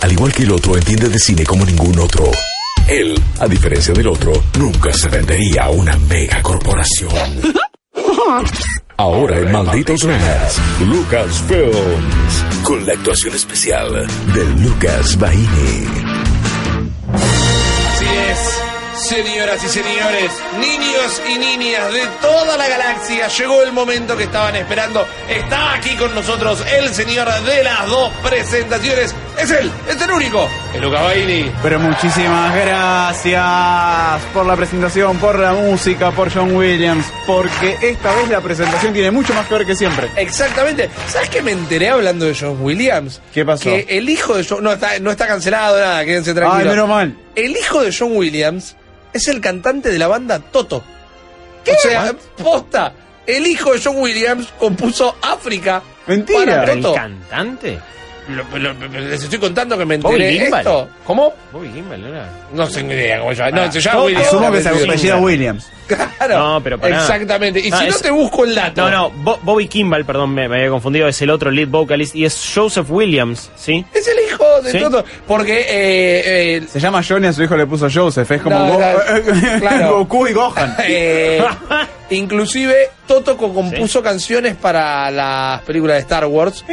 Al igual que el otro, entiende de cine como ningún otro. Él, a diferencia del otro, nunca se vendería a una mega corporación. Ahora en Malditos Nerds, Lucas Films, con la actuación especial de Lucas Baini. Señoras y señores, niños y niñas de toda la galaxia, llegó el momento que estaban esperando. Está aquí con nosotros el señor de las dos presentaciones. Es él, es el único, el Luca Baini. Pero muchísimas gracias por la presentación, por la música, por John Williams, porque esta vez la presentación tiene mucho más que ver que siempre. Exactamente. ¿Sabes qué me enteré hablando de John Williams? ¿Qué pasó? Que el hijo de John. No está, no está cancelado nada, quédense tranquilos. Ay, menos mal. El hijo de John Williams es el cantante de la banda Toto. O sea, posta. El hijo de John Williams compuso África. Mentira. para ¿El Toto. cantante? Lo- lo- lo- les estoy contando que me Bobby enteré Gimbal. esto. ¿Cómo? Bobby Gimbal, ¿no era? No tengo idea cómo se llama. No, se llama Williams. Asumo que se apellida Williams. Claro. No, pero pará. Exactamente. Y No, si no te busco el dato. No, no, Bo- Bobby Kimball, perdón, me, me había confundido, es el otro lead vocalist y es Joseph Williams, ¿sí? Es el hijo de ¿Sí? Toto. Porque eh, eh, Se llama Johnny, a su hijo le puso Joseph. Es como No, Go- claro. Goku y Gohan. Eh, inclusive Toto co- compuso canciones para las películas de Star Wars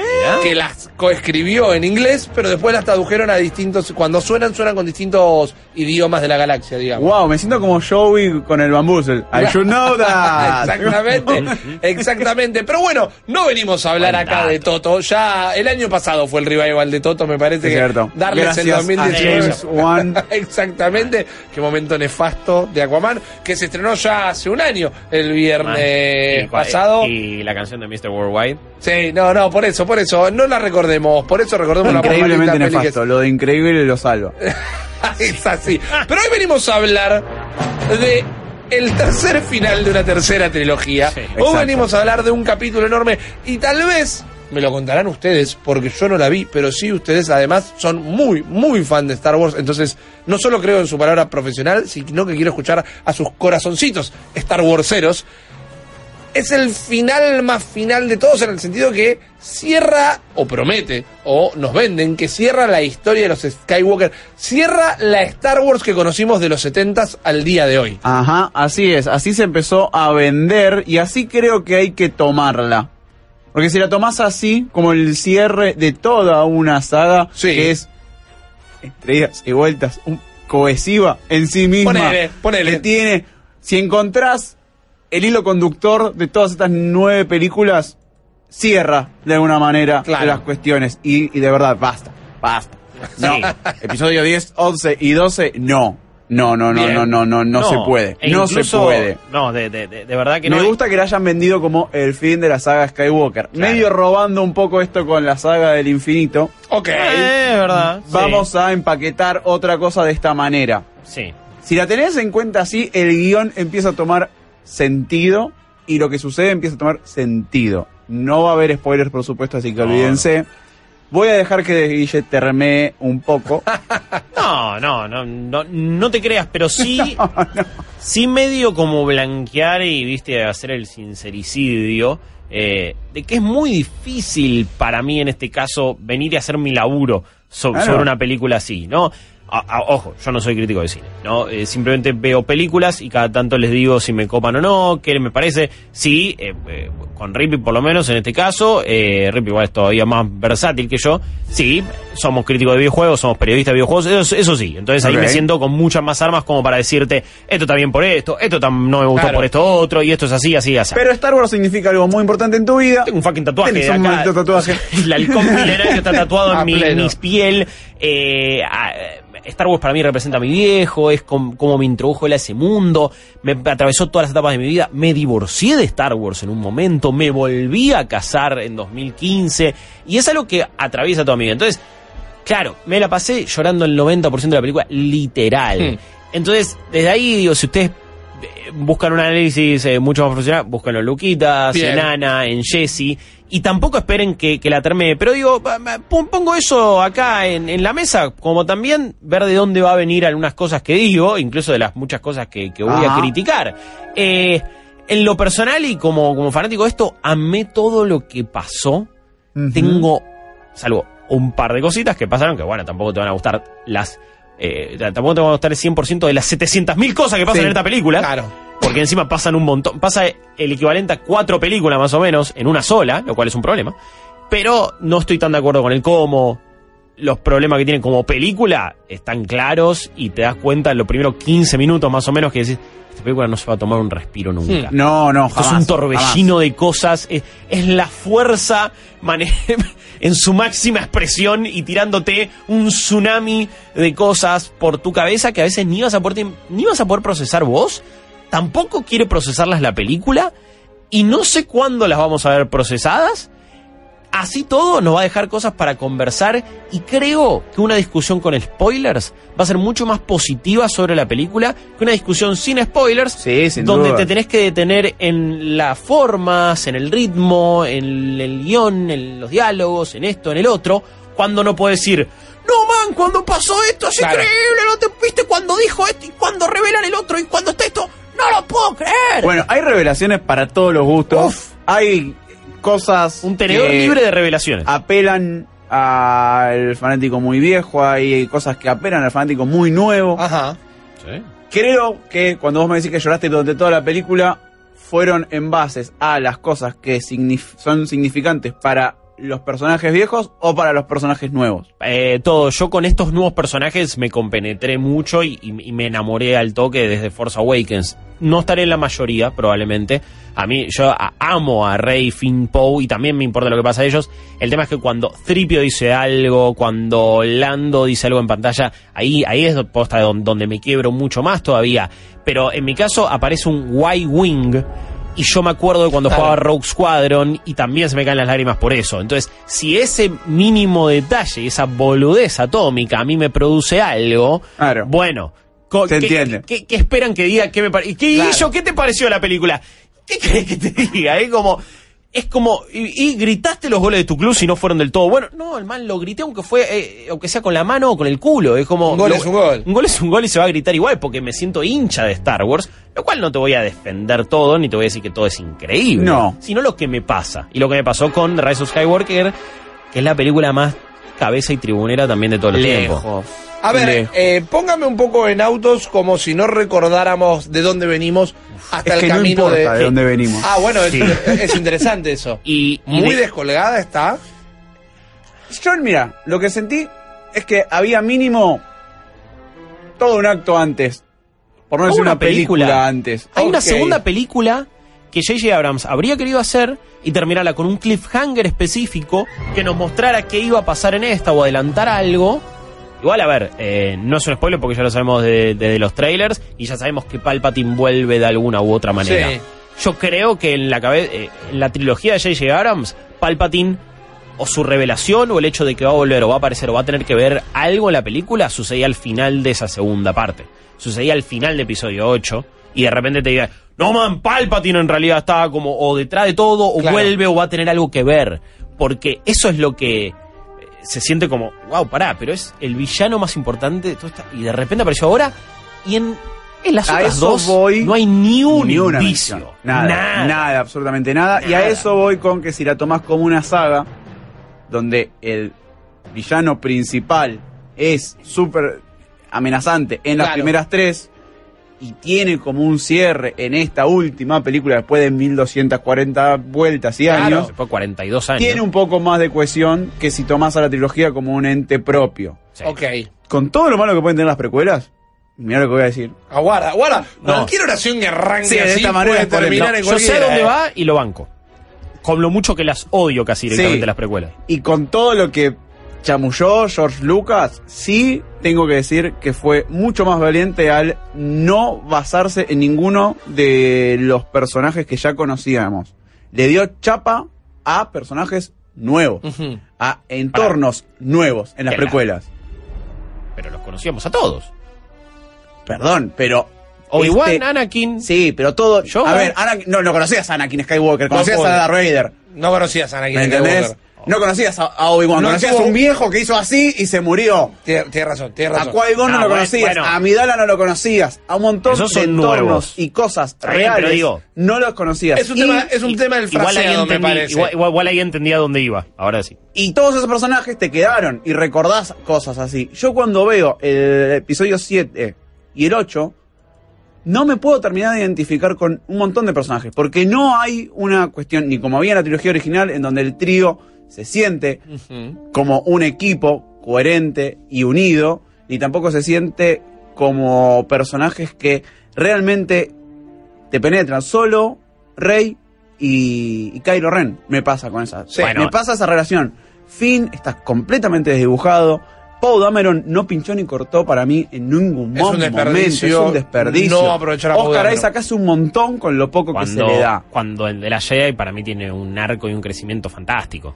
que las coescribió en inglés, pero después las tradujeron a distintos. Cuando suenan, suenan con distintos idiomas de la galaxia, digamos. Wow, me siento como Joey con el I should know that. Exactamente, exactamente. Pero bueno, no venimos a hablar acá de. Toto. Ya el año pasado fue el revival de Toto, me parece Es que cierto. darles el Gracias a 2018. James Wan. Exactamente, qué momento nefasto de Aquaman, que se estrenó ya hace un año, el viernes Y cua- pasado. Y la canción de Mr. Worldwide. Sí, no, no, por eso, por eso, no la recordemos, por eso recordemos la Increíblemente que nefasto. Lo de increíble lo salva. es así. Pero hoy venimos a hablar de el tercer final de una tercera trilogía. Sí, hoy exacto. venimos a hablar de un capítulo enorme y tal vez me lo contarán ustedes porque yo no la vi, pero sí ustedes además son muy, muy fan de Star Wars. Entonces, no solo creo en su palabra profesional, sino que quiero escuchar a sus corazoncitos Star Warseros. Es el final más final de todos en el sentido que cierra, o promete, o nos venden, que cierra la historia de los Skywalker, cierra la Star Wars que conocimos de los 70s al día de hoy. Ajá, así es. Así se empezó a vender y así creo que hay que tomarla. Porque si la tomás así, como el cierre de toda una saga, Sí. que es entre idas y vueltas, un- cohesiva en sí misma. Ponele, ponele. Que tiene, si encontrás el hilo conductor de todas estas nueve películas, cierra de alguna manera Claro. las cuestiones. Y, y de verdad, basta, basta. No, Sí. episodio 10, 11 y 12, no. No, no, no, Bien. no, no, no, no, se puede. e No se puede. No, de, de, de, verdad que Me no. gusta que la hayan vendido como el fin de la saga Skywalker. Claro. Medio robando un poco esto con la saga del infinito. Ok. Eh, es verdad. sí. Vamos a empaquetar otra cosa de esta manera. Sí. Si la tenés en cuenta así, el guion empieza a tomar sentido y lo que sucede empieza a tomar sentido. No va a haber spoilers, por supuesto, así que No, olvídense. Voy a dejar que Guille termine un poco. No, no, no, no, no te creas, pero sí, sí medio como blanquear y, viste, hacer el sincericidio, eh, de que es muy difícil para mí en este caso venir y hacer mi laburo so- Claro. sobre una película así, ¿no? A- a- ojo, yo no soy crítico de cine, ¿no? Eh, simplemente veo películas y cada tanto les digo si me copan o no, qué me parece. Sí, eh, eh, con Rippy por lo menos en este caso, eh, Rippy igual es todavía más versátil que yo. Sí, somos críticos de videojuegos, somos periodistas de videojuegos, eso, eso sí. Entonces ahí me siento con muchas más armas como para decirte, esto está bien por esto, esto no me gustó Claro. por esto otro, y esto es así, así, así. Pero Star Wars significa algo muy importante en tu vida. Tengo un fucking tatuaje de acá. tatuaje. El halcón milenario está tatuado en mi, pleno. mi piel. Eh, a- Star Wars para mí representa a mi viejo, es com- como me introdujo él a ese mundo, me atravesó todas las etapas de mi vida, me divorcié de Star Wars en un momento, me volví a casar en 2015, y es algo que atraviesa toda mi vida. Entonces, claro, me la pasé llorando el 90% de la película, literal. Hmm. Entonces, desde ahí, digo, si ustedes eh, buscan un análisis eh, mucho más profesional, búsquenlo en Luquitas, Bien. en Ana, en Jesse, y tampoco esperen que, que la termine. Pero digo, pongo eso acá en, en la mesa, como también ver de dónde va a venir algunas cosas que digo, incluso de las muchas cosas que, que voy Ajá. a criticar. Eh, en lo personal y como, como fanático de esto, amé todo lo que pasó. Tengo, salvo un par de cositas que pasaron, que bueno, tampoco te van a gustar las... eh, tampoco te van a gustar el 100% de las 700.000 cosas que pasan Sí, en esta película. Claro. Porque encima pasan un montón. Pasa el equivalente a cuatro películas más o menos en una sola, lo cual es un problema. Pero no estoy tan de acuerdo con el cómo. Los problemas que tienen como película están claros y te das cuenta en los primeros 15 minutos más o menos que decís, esta película no se va a tomar un respiro nunca. No, no, Esto es jamás, un torbellino de cosas, es, es la fuerza en su máxima expresión y tirándote un tsunami de cosas por tu cabeza que a veces ni vas a poder, ni vas a poder procesar vos, tampoco quiere procesarlas la película y no sé cuándo las vamos a ver procesadas. Así todo nos va a dejar cosas para conversar y creo que una discusión con spoilers va a ser mucho más positiva sobre la película que una discusión sin spoilers Sí, sin donde duda. te tenés que detener en las formas, en el ritmo, en el guion, en los diálogos, en esto, en el otro, cuando no puedes decir, no man, cuando pasó esto es Claro. increíble, no te viste cuando dijo esto y cuando revelan el otro y cuando está esto, no lo puedo creer. Bueno, hay revelaciones para todos los gustos. Uf. Hay cosas. un tenedor que libre de revelaciones. Apelan al fanático muy viejo, hay cosas que apelan al fanático muy nuevo. Ajá. Sí. Creo que cuando vos me decís que lloraste durante toda la película, fueron en bases a las cosas que signif- son significantes para los personajes viejos o para los personajes nuevos. Eh, todo, yo con estos nuevos personajes me compenetré mucho y, y- me enamoré al toque desde Force Awakens. No estaré en la mayoría, probablemente. A mí, yo amo a Rey, Finn, Poe y también me importa lo que pasa a ellos. El tema es que cuando Tripio dice algo, cuando Lando dice algo en pantalla, ahí, ahí es posta donde me quiebro mucho más todavía. Pero en mi caso aparece un Y-Wing y yo me acuerdo de cuando Claro. jugaba Rogue Squadron y también se me caen las lágrimas por eso. Entonces, si ese mínimo detalle, esa boludez atómica a mí me produce algo, Claro. bueno, ¿qué, entiende. qué- qué esperan que diga? ¿Qué me ¿Y qué, Claro. ¿qué te pareció la película? ¿Qué crees que te diga? Es como... Es como, y, y gritaste los goles de tu club si no fueron del todo bueno. No, el man lo grité aunque fue, eh, aunque sea con la mano o con el culo. Es como. Un gol lo- es un gol. Un gol es un gol y se va a gritar igual porque me siento hincha de Star Wars. Lo cual no te voy a defender todo ni te voy a decir que todo es increíble. No. Sino lo que me pasa. Y lo que me pasó con The Rise of Skywalker, que es la película más cabeza y tribunera también de todo el tiempo. Lejos. A ver, eh, póngame un poco en autos como si no recordáramos de dónde venimos hasta Es el que no camino importa de de... dónde venimos. Ah, bueno, es, Sí. es interesante eso. Y, y Muy de- descolgada está. Yo, mira, lo que sentí es que había mínimo todo un acto antes. Por no decir una una película, película. antes. Hay una segunda película que J.J. Abrams habría querido hacer y terminarla con un cliffhanger específico que nos mostrara qué iba a pasar en esta o adelantar algo. Igual, a ver, eh, no es un spoiler porque ya lo sabemos de, de- de los trailers y ya sabemos que Palpatine vuelve de alguna u otra manera. Sí. Yo creo que en la, eh, en la trilogía de J.J. Abrams, Palpatine o su revelación o el hecho de que va a volver o va a aparecer o va a tener que ver algo en la película sucedía al final de esa segunda parte. Sucedía al final de episodio 8 y de repente te diga, no man, Palpatine en realidad estaba como o detrás de todo o Claro. vuelve o va a tener algo que ver. Porque eso es lo que eh, se siente como, wow, pará, pero es el villano más importante de todo esta- Y de repente apareció ahora y en, en las A otras eso dos voy. no hay ni un Ni una indicio. mención. Nada, nada, absolutamente nada. Y a Nada. eso voy con que si la tomás como una saga, donde el villano principal es súper amenazante en las primeras tres, y tiene como un cierre en esta última película después de 1240 vueltas y Claro. años, Después de 42 años. tiene un poco más de cohesión que si tomás a la trilogía como un ente propio. Sí. Ok. Con todo lo malo que pueden tener las precuelas, mira lo que voy a decir. Aguarda, aguarda. No. Cualquier oración que arranque Sí, de así esta manera puede terminar en Yo sé dónde eh. va y lo banco. Con lo mucho que las odio casi directamente Sí. las precuelas. Y con todo lo que chamulló George Lucas, sí tengo que decir que fue mucho más valiente al no basarse en ninguno de los personajes que ya conocíamos. Le dio chapa a personajes nuevos, a entornos nuevos en las Claro. precuelas. Pero los conocíamos a todos. Perdón, pero... Obi-Wan, este- Anakin. Sí, pero todo... Yo- a ver, Anakin- no, no conocías a Anakin Skywalker, conocías a Darth Vader. No conocías a Anakin ¿Me entendés? No conocías a, a Obi-Wan, No conocías a tuvo- un viejo que hizo así y se murió. Tienes tienes razón, tienes A razón. Qui-Gon no Ah, lo conocías, bueno. a Amidala no lo conocías, a un montón de entornos nuevos. y cosas reales pero digo- no los conocías. Es un, y, tema, es un tema del Igual ahí, fraseado, me entendí- parece. igual, igual- igual ahí entendía dónde iba. Ahora sí. y todos esos personajes te quedaron y recordás cosas así. Yo cuando veo el episodio 7 y el 8, no me puedo terminar de identificar con un montón de personajes, porque no hay una cuestión, ni como había en la trilogía original, en donde el trío se siente como un equipo coherente y unido, ni tampoco se siente como personajes que realmente te penetran. Solo Rey y, y Kylo Ren me pasa con esa. Sí. Bueno. me pasa esa relación. Finn está completamente desdibujado. Poe Dameron no pinchó ni cortó para mí en ningún Es un momento. desperdicio Es un desperdicio. no aprovechar a Poe Oscar Dameron. Isaac hace un montón con lo poco que se le da. cuando el de la Jedi para mí tiene un arco y un crecimiento fantástico.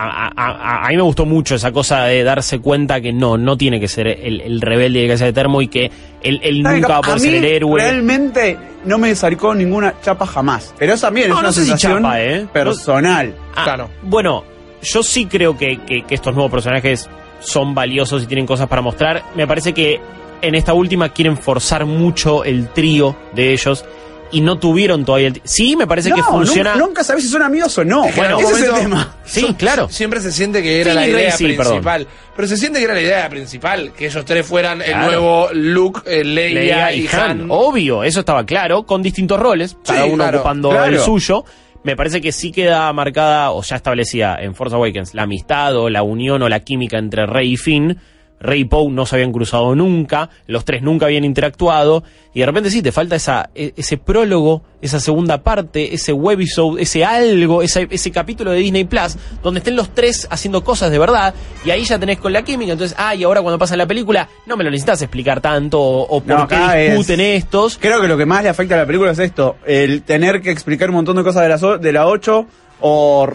A, a- a- a mí me gustó mucho esa cosa de darse cuenta que no, no tiene que ser el, el rebelde de casa de termo y que él, nunca va a poder a ser el héroe. realmente no me sacó ninguna chapa jamás. Pero eso también No, es una si sensación chapa, ¿eh? personal. Ah, Claro. Bueno, yo sí creo que, que- que estos nuevos personajes son valiosos y tienen cosas para mostrar. Me parece que en esta última quieren forzar mucho el trío de ellos y no tuvieron todavía el... Sí, me parece que funciona... Nunca, nunca sabés si son amigos o no. Bueno, ese es el tema. Sí, claro. Siempre se siente que era la idea sí, principal. Pero se siente que era la idea principal, que ellos tres fueran el nuevo Luke, eh, Leia, Leia y y Han. Han. Obvio, eso estaba claro, con distintos roles, cada uno claro, ocupando claro. el suyo. Me parece que sí queda marcada o ya establecida en Force Awakens la amistad o la unión o la química entre Rey y Finn. Rey y Poe no se habían cruzado nunca, los tres nunca habían interactuado, y de repente sí, te falta esa, e- ese prólogo, esa segunda parte, ese webisode, ese algo, ese, ese capítulo de Disney Plus, donde estén los tres haciendo cosas de verdad, y ahí ya tenés con la química, entonces, ah, y ahora cuando pasa la película, no me lo necesitas explicar tanto, o, o por No, qué es- discuten estos. Creo que lo que más le afecta a la película es esto: el tener que explicar un montón de cosas de la, so- de la 8 o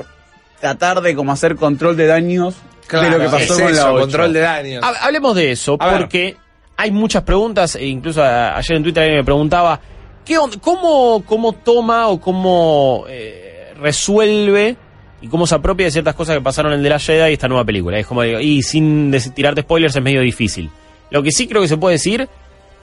tratar de como hacer control de daños Claro, de lo que pasó es con la eso, 8. control de daños. Ha- Hablemos de eso, A ver. porque hay muchas preguntas, e incluso ayer en Twitter alguien me preguntaba, ¿qué on- cómo, ¿cómo toma o cómo eh, resuelve y cómo se apropia de ciertas cosas que pasaron en The Last Jedi y esta nueva película? Es como, digo, y sin tirarte spoilers es medio difícil. Lo que sí creo que se puede decir,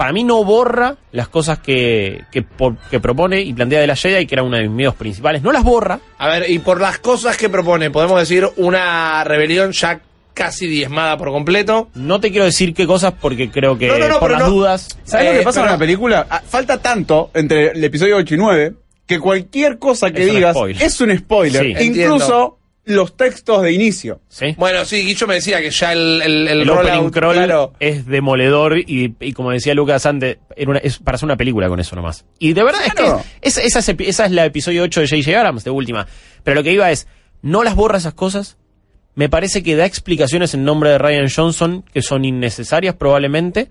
para mí no borra las cosas que, que, por- que propone y plantea The Last Jedi, que era uno de mis medios principales, no las borra, A ver, y por las cosas que propone, podemos decir una rebelión ya casi diezmada por completo. no te quiero decir qué cosas porque creo que No, no, no, por las no. dudas... ¿Sabes lo Eh, que pasa pero- con la película? Ah, Falta tanto entre el episodio 8 y 9 que cualquier cosa que Es digas es un spoiler. Sí. Incluso los textos de inicio. ¿sí? Bueno, sí, Guillo me decía que ya el, el, el El, opening crawl claro, es demoledor y, y como decía Lucas antes, era una- es para hacer una película con eso nomás. Y de verdad Claro. es que es- esa, es, epi- esa es la episodio 8 de J.J. Abrams, de última. Pero lo que iba es, no las borra esas cosas. Me parece que da explicaciones en nombre de Ryan Johnson que son innecesarias probablemente.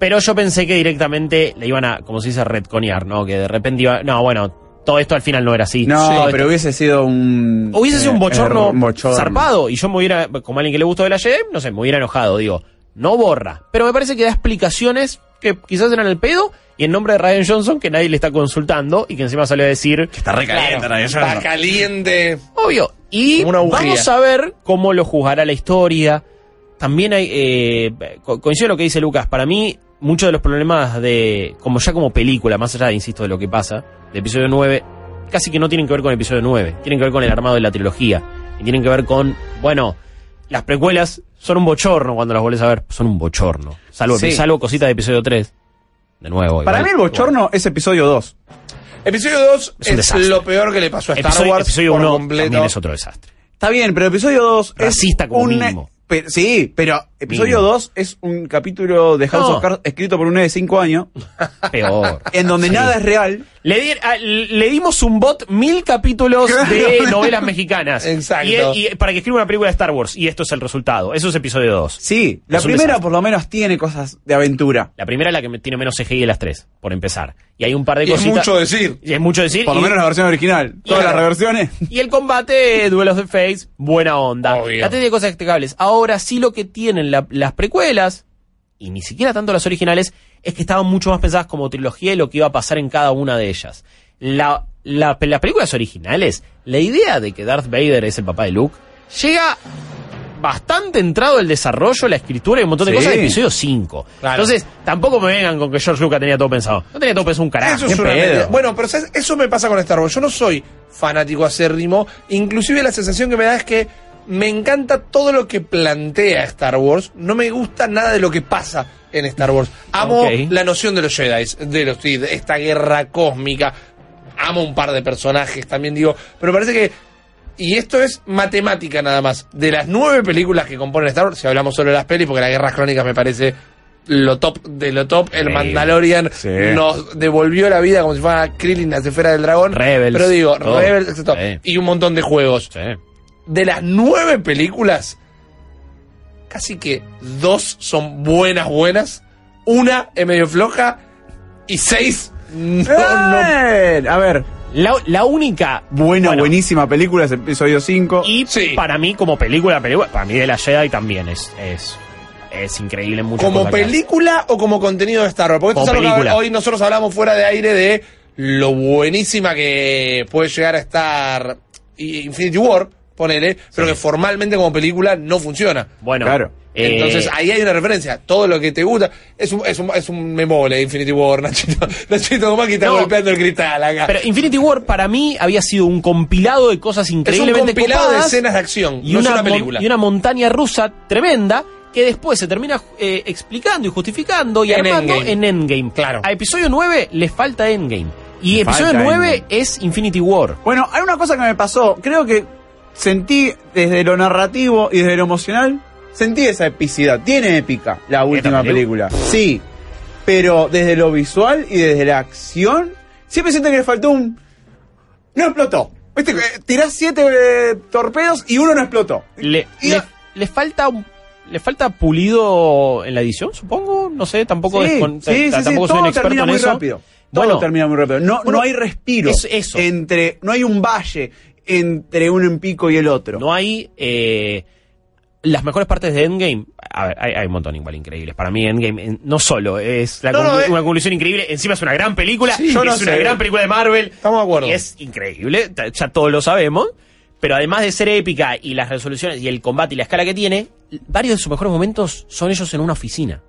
Pero yo pensé que directamente le iban a, como se dice, retconear, ¿no? Que de repente iba, no, bueno, todo esto al final no era así. No, pero esto- hubiese sido un. Hubiese sido un eh, bochorno, un bochorno. zarpado y yo me hubiera, como alguien que le gustó de la Jedi, no sé, me hubiera enojado, digo, no borra. Pero me parece que da explicaciones que quizás eran el pedo y en nombre de Ryan Johnson que nadie le está consultando y que encima salió a decir, Está recaliente, claro, está caliente. obvio. Y vamos a ver cómo lo juzgará la historia. También hay, eh, co- coincido en lo que dice Lucas, para mí muchos de los problemas de, como ya como película, más allá, insisto, de lo que pasa, de episodio 9, casi que no tienen que ver con el episodio 9, tienen que ver con el armado de la trilogía, y tienen que ver con, bueno, las precuelas son un bochorno cuando las vuelves a ver, son un bochorno, salvo, Sí. salvo cositas de episodio 3, de nuevo. Para igual. mí el bochorno es episodio 2. Episodio 2 Es lo peor que le pasó a Star episodio, Wars episodio por 1 completo. también es otro desastre. Está bien, pero episodio 2 es. Racista como un- mínimo. pe- sí, pero episodio Mínimo. 2 es un capítulo de House No. of Cards escrito por un nene de 5 años, Peor. en donde Sí. nada es real. Le, di- a- le dimos un bot mil capítulos de novelas mexicanas. Exacto. Y, y para que escriba una película de Star Wars. Y esto es el resultado. Eso es episodio 2. Sí, la Es primera desastre. por lo menos tiene cosas de aventura. La primera es la que tiene menos CGI de las tres, por empezar. Y hay un par de Y es cositas. mucho decir. Y es mucho decir. Por lo menos la versión original. Todas las reversiones. Y el combate, duelos de face, buena onda. Obvio. La tiene cosas destacables. Ahora sí lo que tienen la- las precuelas, y ni siquiera tanto las originales, es que estaban mucho más pensadas como trilogía y lo que iba a pasar en cada una de ellas. La, la- las películas originales, la idea de que Darth Vader es el papá de Luke, llega bastante entrado el desarrollo, la escritura y un montón de Sí. cosas en episodio 5. Claro. Entonces, tampoco me vengan con que George Lucas tenía todo pensado. No tenía todo pensado un carajo. Eso es una. Bueno, pero ¿sabes? eso me pasa con Star Wars. Yo no soy fanático acérrimo. Inclusive la sensación que me da es que me encanta todo lo que plantea Star Wars. No me gusta nada de lo que pasa en Star Wars. Amo la noción de los Jedi, de los Sith, esta guerra cósmica. Amo un par de personajes también, digo. Pero parece que y esto es matemática nada más. De las nueve películas que componen Star Wars, si hablamos solo de las pelis, porque las guerras crónicas me parece lo top de lo top. El Sí. Mandalorian Sí. nos devolvió la vida como si fuera Krillin, la esfera del dragón. Rebels, Pero digo. Rebels. Sí. Y un montón de juegos. De las nueve películas, casi que dos son buenas, buenas. Una es medio floja. Y seis, no, no. A ver, La, la única. buena, bueno, buenísima película, es episodio 5. Y Sí. para mí, como película, película, para mí de la Jedi también es, es, es increíble en muchas ¿Como película o como contenido de Star Wars? Porque esto es algo que hoy nosotros hablamos fuera de aire de lo buenísima que puede llegar a estar Infinity War, ponele, pero que formalmente como película no funciona. Bueno, Claro. eh, Entonces ahí hay una referencia. Todo lo que te gusta es un, es un, es un memole Infinity War, Nachito. Nachito como que está No. golpeando el cristal acá. Pero Infinity War para mí había sido un compilado de cosas es un increíblemente compilado de escenas de acción, y, no una es una película. y una montaña rusa tremenda que después se termina eh, explicando y justificando y En armando Endgame. en Endgame. Claro. A episodio 9 le falta Endgame. Y episodio falta 9 Endgame. es Infinity War. Bueno, hay una cosa que me pasó. Creo que sentí desde lo narrativo y desde lo emocional, sentí esa epicidad. Tiene épica la última película? película. Sí, pero desde lo visual y desde la acción, siempre siento que le faltó un... No explotó. Viste, eh, tirás siete eh, torpedos y uno no explotó. Le, Y- le, le falta un- le falta pulido en la edición, supongo. No sé, tampoco, Sí, es con- sí, sí, tampoco soy un experto termina en muy eso. rápido. Todo Bueno, termina muy rápido. No, bueno, no hay respiro. eso- eso. Entre, no hay un valle entre uno en pico y el otro. no hay eh, las mejores partes de Endgame. A ver, hay, hay un montón igual increíbles. Para mí Endgame no solo es la No, no, conclu- eh. una conclusión increíble, encima es una gran película, Sí, es yo no una sé. gran película de Marvel. Estamos de acuerdo. Y es increíble, ya todos lo sabemos. Pero además de ser épica y las resoluciones y el combate y la escala que tiene, varios de sus mejores momentos son ellos en una oficina.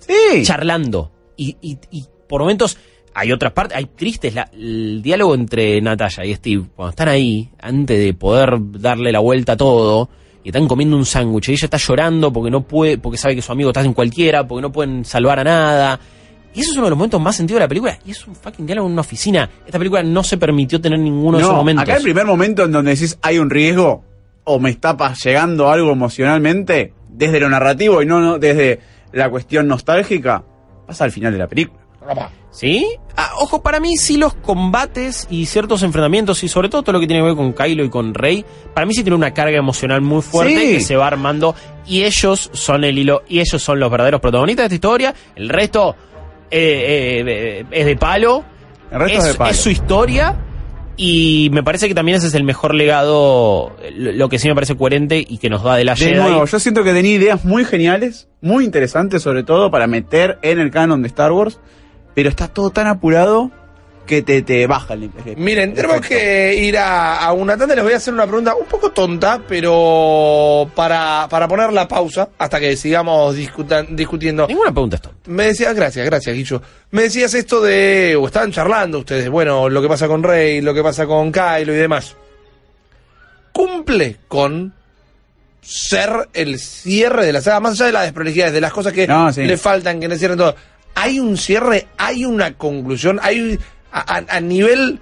Sí. charlando. Y, y- y por momentos hay otras partes, hay tristes. La- el diálogo entre Natalia y Steve, cuando están ahí, antes de poder darle la vuelta a todo, y están comiendo un sándwich, y ella está llorando porque no puede, porque sabe que su amigo está en cualquiera, porque no pueden salvar a nada. Y eso es uno de los momentos más sentidos de la película. Y es un fucking diálogo en una oficina. Esta película no se permitió tener ninguno de esos momentos. acá el primer momento en donde decís hay un riesgo o me está llegando algo emocionalmente, desde lo narrativo y no, no desde la cuestión nostálgica, pasa al final de la película. ¿Sí? Ah, ojo, para mí sí los combates y ciertos enfrentamientos y sobre todo todo lo que tiene que ver con Kylo y con Rey, para mí sí tiene una carga emocional muy fuerte Sí. que se va armando y ellos son el hilo y ellos son los verdaderos protagonistas de esta historia. El resto eh, eh, es de palo. El resto es, de palo. su historia y me parece que también ese es el mejor legado, lo que sí me parece coherente y que nos da de la de nuevo, yo siento que tenía ideas muy geniales, muy interesantes sobre todo para meter en el canon de Star Wars, pero está todo tan apurado que te, te baja el el- Miren, el tenemos efecto. que ir a, a una tanda. Les voy a hacer una pregunta un poco tonta, pero para, para poner la pausa hasta que sigamos discutan- discutiendo. Ninguna pregunta esto. Me decías, gracias, gracias, Guillo. Me decías esto de, o estaban charlando ustedes, bueno, lo que pasa con Rey, lo que pasa con Kylo y demás. Cumple con ser el cierre de la saga, más allá de las desprolijidades, de las cosas que No, sí. le faltan, que no cierren todo. Hay un cierre, hay una conclusión, hay a, a- a nivel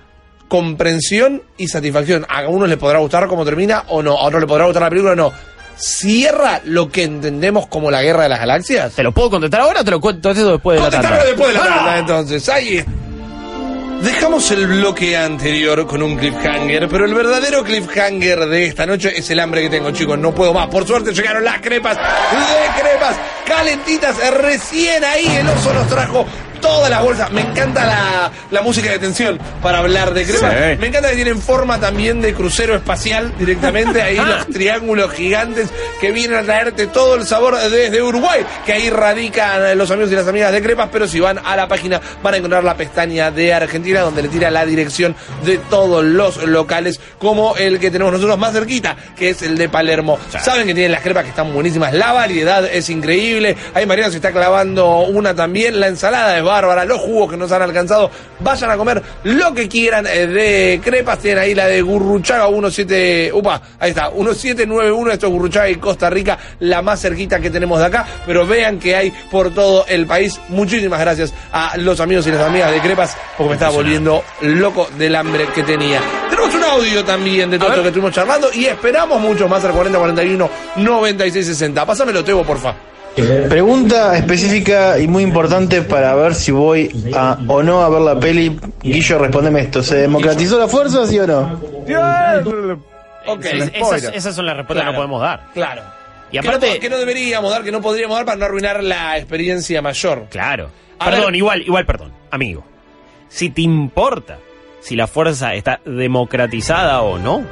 comprensión y satisfacción. A uno le podrá gustar cómo termina o no, a otro le podrá gustar la película o no. cierra lo que entendemos como la guerra de las galaxias? ¿Te lo puedo contestar ahora o te lo cuento después de la tanda? después de la ¡Ah! tanda, entonces. Ahí. Dejamos el bloque anterior con un cliffhanger, pero el verdadero cliffhanger de esta noche es el hambre que tengo, chicos. No puedo más. Por suerte llegaron las crepas de crepas calentitas. Recién ahí el oso nos trajo todas las bolsas. Me encanta la, la música de tensión para hablar de crepas. Sí. Me encanta que tienen forma también de crucero espacial directamente. Ahí los triángulos gigantes que vienen a traerte todo el sabor desde Uruguay. Que ahí radican los amigos y las amigas de crepas. Pero si van a la página van a encontrar la pestaña de Argentina donde le tira la dirección de todos los locales. Como el que tenemos nosotros más cerquita, que es el de Palermo. Saben que tienen las crepas que están buenísimas. La variedad es increíble. Ahí Mariano se está clavando una también. La ensalada es bárbara. Los jugos que nos han alcanzado. Vayan a comer lo que quieran eh, de crepas. Tienen ahí la de Gurruchaga 17. Upa, ahí está. 1791. Esto es Gurruchaga y Costa Rica. La más cerquita que tenemos de acá. Pero vean que hay por todo el país. Muchísimas gracias a los amigos y las amigas de crepas. Porque me estaba volviendo loco del hambre que tenía. Tenemos un audio también de todo esto que estuvimos charlando. Y esperamos mucho más al 4041 9660. Pásamelo, Tebo, porfa. Pregunta específica y muy importante para ver si voy a o no a ver la peli. Guillo, respondeme esto. ¿Se democratizó la fuerza, sí o no? Ok. Es- esas, esas son las respuestas que no podemos dar. Claro. Y Que aparte, no, que no deberíamos dar, que no podríamos dar para no arruinar la experiencia mayor. claro. A perdón, ver. igual, igual, perdón, amigo. Si te importa si la fuerza está democratizada o no,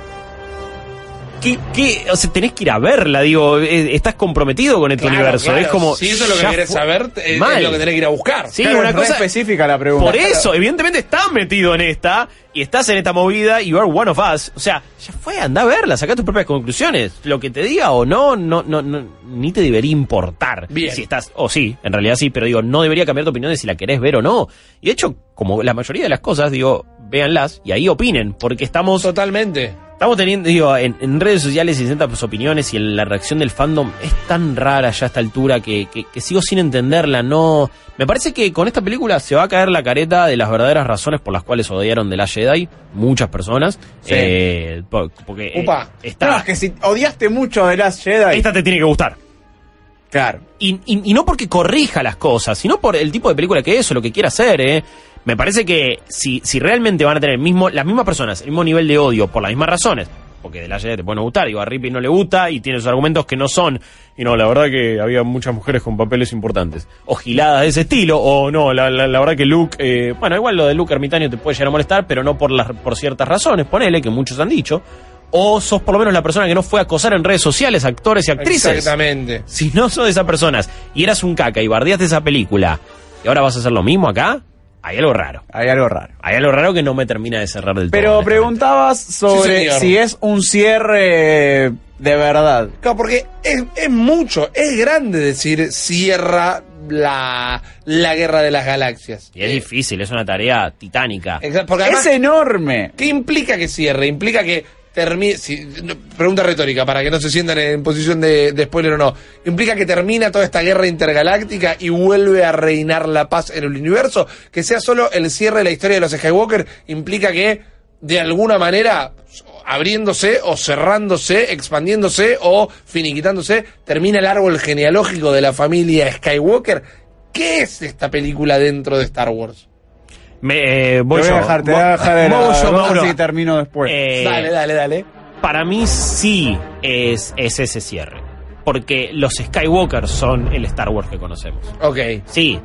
¿qué, qué? O sea, tenés que ir a verla, digo, eh, estás comprometido con este Claro, universo. claro. Es como. Si eso es lo que querés saber, es, Mal. es lo que tenés que ir a buscar. Sí, Claro, una cosa específica la pregunta. Por eso, evidentemente estás metido en esta y estás en esta movida y you are one of us. O sea, ya fue, anda a verla, saca tus propias conclusiones. Lo que te diga o no, no, no, no ni te debería importar. Bien. Si estás, o sí, en realidad sí, pero digo, no debería cambiar tu opinión de si la querés ver o no. Y de hecho, como la mayoría de las cosas, digo, véanlas y ahí opinen, porque estamos Totalmente. Estamos teniendo, digo, en, en redes sociales y distintas opiniones y en la reacción del fandom es tan rara ya a esta altura que, que- que sigo sin entenderla. No, me parece que con esta película se va a caer la careta de las verdaderas razones por las cuales odiaron de la Jedi muchas personas. Sí. Eh, po- porque eh, Upa. esta, No, es que si odiaste mucho de Last Jedi. esta te tiene que gustar. Claro. Y, y- y no porque corrija las cosas, sino por el tipo de película que es o lo que quiera hacer, ¿eh? Me parece que si, si realmente van a tener el mismo, las mismas personas, el mismo nivel de odio por las mismas razones, porque de la Jedi te puede no gustar, digo, a Ripley no le gusta y tiene sus argumentos que no son, y no, la verdad que había muchas mujeres con papeles importantes, o giladas de ese estilo, o no, la, la- la verdad que Luke, eh, bueno, igual lo de Luke ermitaño te puede llegar a molestar, pero no por, las, por ciertas razones, ponele, que muchos han dicho, o sos por lo menos la persona que no fue a acosar en redes sociales actores y actrices. Exactamente. Si no sos de esas personas y eras un caca y bardeaste esa película y ahora vas a hacer lo mismo acá, hay algo raro. Hay algo raro. Hay algo raro que no me termina de cerrar del todo. Pero preguntabas sobre si es un cierre de verdad. Claro, porque es, es mucho, es grande decir cierra la, la guerra de las galaxias. Y es difícil, es una tarea titánica. Exacto, porque además, es enorme. ¿qué implica que cierre? Implica que pregunta retórica, para que no se sientan en posición de, de spoiler o no. ¿Implica que termina toda esta guerra intergaláctica y vuelve a reinar la paz en el universo? Que sea solo el cierre de la historia de los Skywalker implica que, de alguna manera, abriéndose o cerrándose, expandiéndose o finiquitándose, termina el árbol genealógico de la familia Skywalker. ¿Qué es esta película dentro de Star Wars? Me, eh, voy voy yo. a dejar, te voy a dejar de lado, yo, Mauro. así termino después. Eh, dale, dale, dale. Para mí sí es, es ese cierre. Porque los Skywalker son el Star Wars que conocemos. Ok. Sí.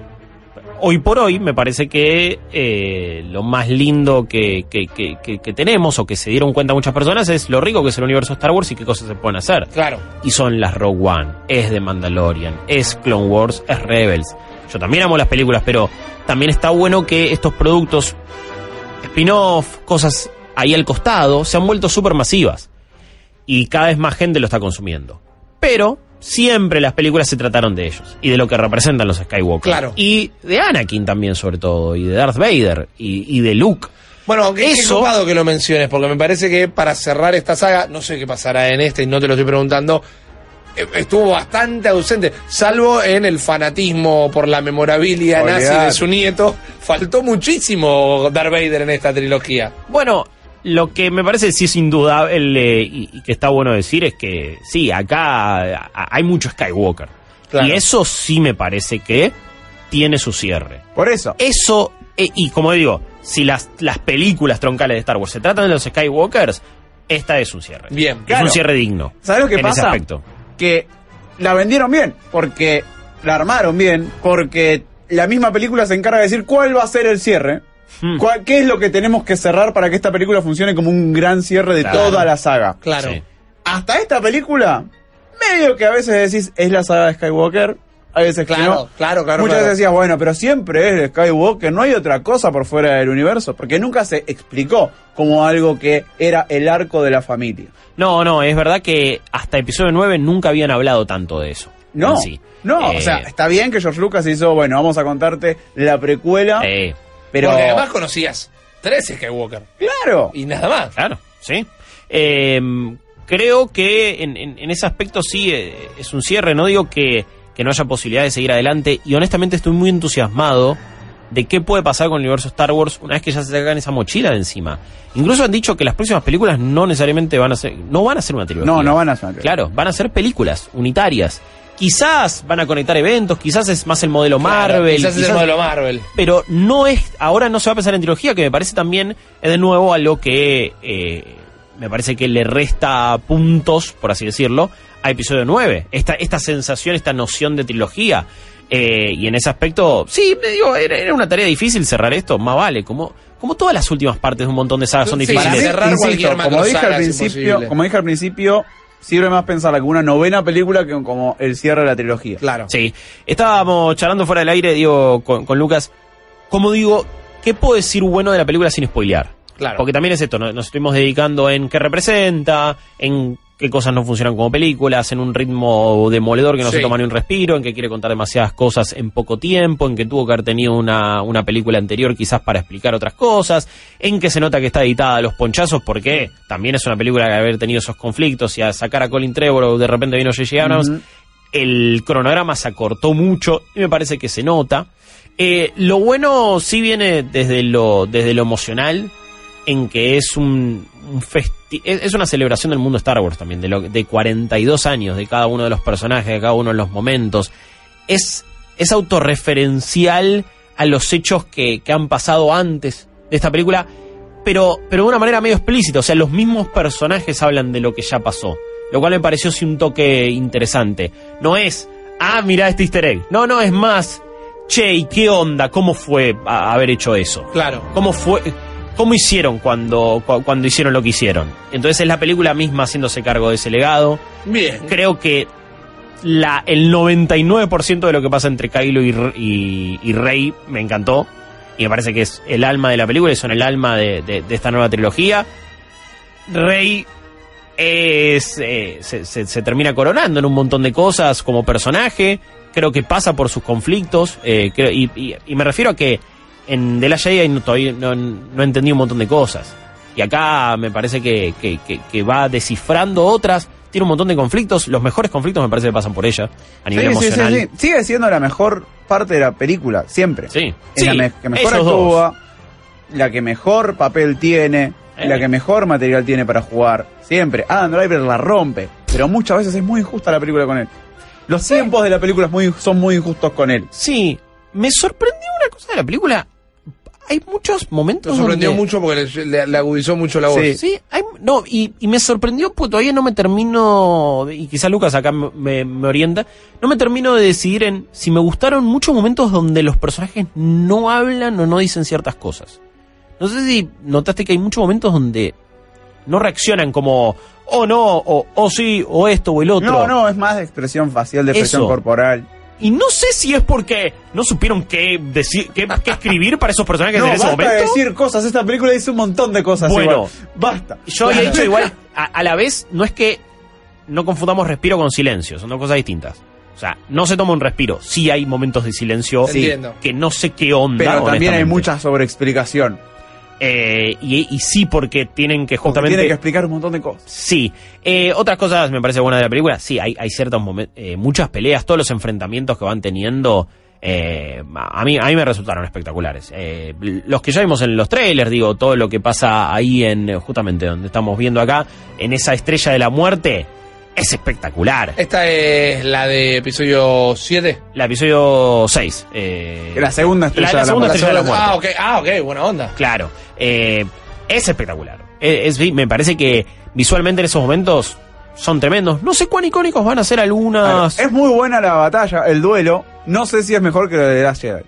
Hoy por hoy me parece que eh, lo más lindo que, que, que- que- que tenemos o que se dieron cuenta muchas personas es lo rico que es el universo Star Wars y qué cosas se pueden hacer. Claro. Y son las Rogue One, es The Mandalorian, es Clone Wars, es Rebels. Yo también amo las películas, pero también está bueno que estos productos, spin-off, cosas ahí al costado, se han vuelto súper masivas. Y cada vez más gente lo está consumiendo. Pero siempre las películas se trataron de ellos y de lo que representan los Skywalker. Claro. Y de Anakin también, sobre todo, y de Darth Vader, y, y de Luke. Bueno, aunque es Eso- que lo menciones, porque me parece que para cerrar esta saga, no sé qué pasará en este y no te lo estoy preguntando, estuvo bastante ausente, salvo en el fanatismo por la memorabilia nazi de su nieto. Faltó muchísimo Darth Vader en esta trilogía. Bueno, Lo que me parece sí es indudable y, y que está bueno decir es que sí, acá a- hay mucho Skywalker. Claro. Y eso sí me parece que tiene su cierre. Por eso. Eso, eh, y como digo, si las, las películas troncales de Star Wars se tratan de los Skywalkers, esta es un cierre. Bien, Es claro. un cierre digno. ¿Sabes lo que en ese pasa? aspecto. La vendieron bien, porque la armaron bien, porque la misma película se encarga de decir cuál va a ser el cierre. Hmm. cuál- ¿Qué es lo que tenemos que cerrar para que esta película funcione como un gran cierre de Claro. toda la saga? Claro. Sí. Hasta esta película, medio que a veces decís, es la saga de Skywalker, a veces que Claro, no. claro, claro. Muchas claro. veces decías, bueno, pero siempre es el Skywalker, no hay otra cosa por fuera del universo, porque nunca se explicó como algo que era el arco de la familia. No, no, es verdad que hasta episodio 9 nunca habían hablado tanto de eso. No, sí. no, Eh, o sea, está bien que George Lucas hizo, bueno, vamos a contarte la precuela, eh, pero... Porque además conocías tres Skywalker. Claro, Y nada más. Claro, sí. Eh, creo que en, en- en ese aspecto sí eh, es un cierre. No digo que, que no haya posibilidad de seguir adelante. Y honestamente estoy muy entusiasmado de qué puede pasar con el universo Star Wars una vez que ya se sacan esa mochila de encima. Incluso han dicho que las próximas películas no necesariamente van a ser, no van a ser una trilogía. no, no van a ser. Claro, van a ser películas unitarias. Quizás van a conectar eventos, quizás es más el modelo Claro, Marvel. Quizás es el modelo Marvel. pero no es ahora no se va a pensar en trilogía que me parece también es de nuevo algo que eh, me parece que le resta puntos por así decirlo a episodio 9 esta esta sensación esta noción de trilogía Eh, y en ese aspecto sí me digo era, era una tarea difícil cerrar esto más vale como como todas las últimas partes de un montón de sagas son Sí, difíciles para cerrar insisto, cualquier como dije al principio, como dije al principio, sirve más pensarla como una novena película que como el cierre de la trilogía. Claro. Sí, estábamos charlando fuera del aire, digo, con, con Lucas. Como digo, ¿qué puedo decir bueno de la película sin spoilear? Claro. Porque también es esto, ¿no? nos estuvimos dedicando en qué representa, en qué cosas no funcionan como películas, en un ritmo demoledor que no Sí. se toma ni un respiro, en que quiere contar demasiadas cosas en poco tiempo, en que tuvo que haber tenido una, una película anterior quizás para explicar otras cosas, en que se nota que está editada a los ponchazos porque también es una película que haber tenido esos conflictos y a sacar a Colin Trevor de repente vino J.J. Abrams, el cronograma se acortó mucho y me parece que se nota. Eh, lo bueno sí viene desde lo, desde lo emocional, en que es un, un festi- es, una celebración del mundo Star Wars también, de, lo, de 42 años de cada uno de los personajes, de cada uno de los momentos. Es, es autorreferencial a los hechos que, que han pasado antes de esta película, pero, pero de una manera medio explícita. O sea, los mismos personajes hablan de lo que ya pasó. Lo cual me pareció sí un toque interesante. No es, ah, mira este easter egg. No, no, es más, che, ¿y qué onda? ¿Cómo fue haber hecho eso? Claro. ¿Cómo fue? ¿Cómo hicieron cuando, cu- cuando hicieron lo que hicieron? Entonces es la película misma haciéndose cargo de ese legado. Bien. Creo que la, el 99% de lo que pasa entre Kylo y, y, y Rey me encantó. Y me parece que es el alma de la película y son el alma de, de- de esta nueva trilogía. Rey es, eh, se, se- se termina coronando en un montón de cosas como personaje. Creo que pasa por sus conflictos. eh, creo- y, y- y me refiero a que en The Last Jedi no, todavía no, no entendí un montón de cosas. Y acá me parece que, que- que- que va descifrando otras. Tiene un montón de conflictos. Los mejores conflictos me parece que pasan por ella. A nivel Sí, sí, sí, emocional. sí. Sigue siendo la mejor parte de la película, siempre. Sí, Es la me- que mejor dos. actúa, la que mejor papel tiene, Eh. la que mejor material tiene para jugar. Siempre. Adam Driver la rompe, pero muchas veces es muy injusta la película con él. Los tiempos de la película son muy injustos con él. Sí, me sorprendió una cosa de la película. Hay muchos momentos Nos sorprendió donde- mucho porque le, le- le agudizó mucho la voz. Sí. Sí, hay, no, y, y me sorprendió porque todavía no me termino, y quizá Lucas acá me, me- me orienta, no me termino de decidir en si me gustaron muchos momentos donde los personajes no hablan o no dicen ciertas cosas. No sé si notaste que hay muchos momentos donde no reaccionan como, oh no, o oh sí, o esto o el otro. No, no, es más de expresión facial, de expresión Eso. corporal. Y no sé si es porque no supieron qué decir, qué, qué escribir para esos personajes No, en ese basta momento. de decir cosas. Esta película dice un montón de cosas. Bueno. igual. basta. Yo había dicho igual, a, a la vez, no es que no confundamos respiro con silencio, son dos cosas distintas. O sea, no se toma un respiro, sí hay momentos de silencio Sí. Que no sé qué onda. Pero también hay mucha sobreexplicación. Eh, y, y sí, porque tienen que Porque justamente... tiene que explicar un montón de cosas. Sí. Eh, otras cosas me parece buena de la película. Sí, hay, hay ciertos momentos, muchas peleas, todos los enfrentamientos que van teniendo eh, a, mí, a mí me resultaron espectaculares. Eh, los que ya vimos en los trailers, digo, todo lo que pasa ahí en, eh, justamente donde estamos viendo acá, en esa estrella de la muerte, es espectacular. Esta es la de episodio 7. El episodio 6. eh, La segunda estrella la, la de la segunda muerte. estrella de la muerte. Ah, ok, ah, ok, buena onda. Claro. eh, es espectacular. Es, es- me parece que visualmente en esos momentos son tremendos. No sé cuán icónicos van a ser algunas. Es muy buena la batalla, el duelo. No sé si es mejor que lo de Last Jedi.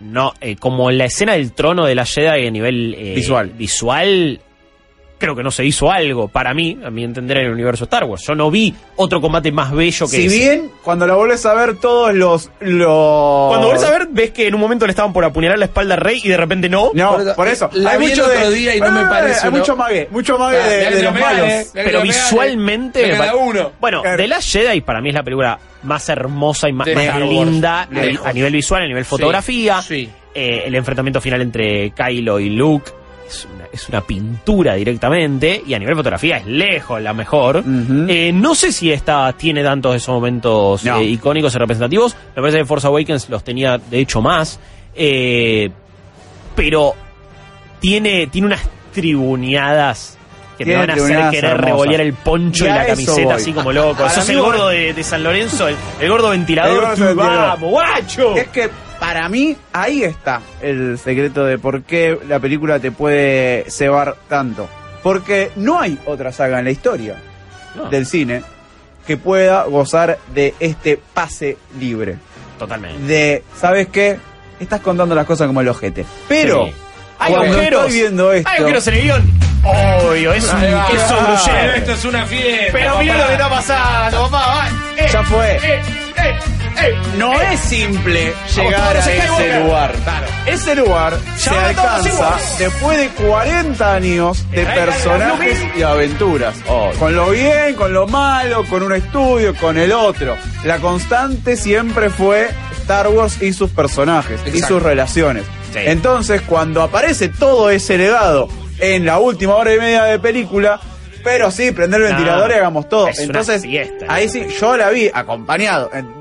No, eh, como la escena del trono de la Jedi a nivel eh, Visual. visual, creo que no se hizo algo para mí, a mi entender, en el universo Star Wars. Yo no vi otro combate más bello que Si ese. bien, cuando lo volvés a ver, todos los. los... Cuando volvés a ver, ves que en un momento le estaban por apuñalar la espalda al rey y de repente no. No, Por eso- por eso. la hay vi el mucho otro de- día y no me Eh, parece, Hay ¿no? mucho mague, mucho mague Ah, de, los gane, malos. eh. Pero Me visualmente. me uno. Bueno, Claro. The Last Jedi para mí es la película más hermosa y más, linda a, nivel visual, a nivel fotografía. Sí. Eh, el enfrentamiento final entre Kylo y Luke es una, es una pintura directamente. Y a nivel fotografía es lejos la mejor. Eh, no sé si esta tiene tantos de esos momentos No. eh, icónicos y representativos. Me parece que Force Awakens los tenía de hecho más. Eh, pero tiene, tiene unas tribuneadas que te van a hacer querer hermosas. revolear el poncho Y la camiseta voy. así como loco. Sos el gordo de, de San Lorenzo, el, el gordo ventilador. El gordo tú, ventilador. ¡Vamos, guacho! Es que para mí ahí está el secreto de por qué la película te puede cebar tanto. Porque no hay otra saga en la historia No, del cine que pueda gozar de este pase libre. totalmente. De, ¿sabes qué? Estás contando las cosas como el ojete. Pero, Sí. Hay agujeros. estoy viendo esto... Hay agujeros en el guion. Obvio, es un va. queso. Esto es una fiesta. Pero mira lo que está pasando, papá. Eh, Ya fue. eh, eh, No es simple llegar a ese lugar. Ese lugar se alcanza después de 40 años de personajes y aventuras. Oh. Con lo bien, con lo malo, con un estudio, con el otro. La constante siempre fue Star Wars y sus personajes y sus relaciones. Sí. Entonces, cuando aparece todo ese legado en la última hora y media de película, pero sí, prender el No, ventilador y hagamos todo. Entonces, fiesta. ahí sí, yo la vi acompañado en-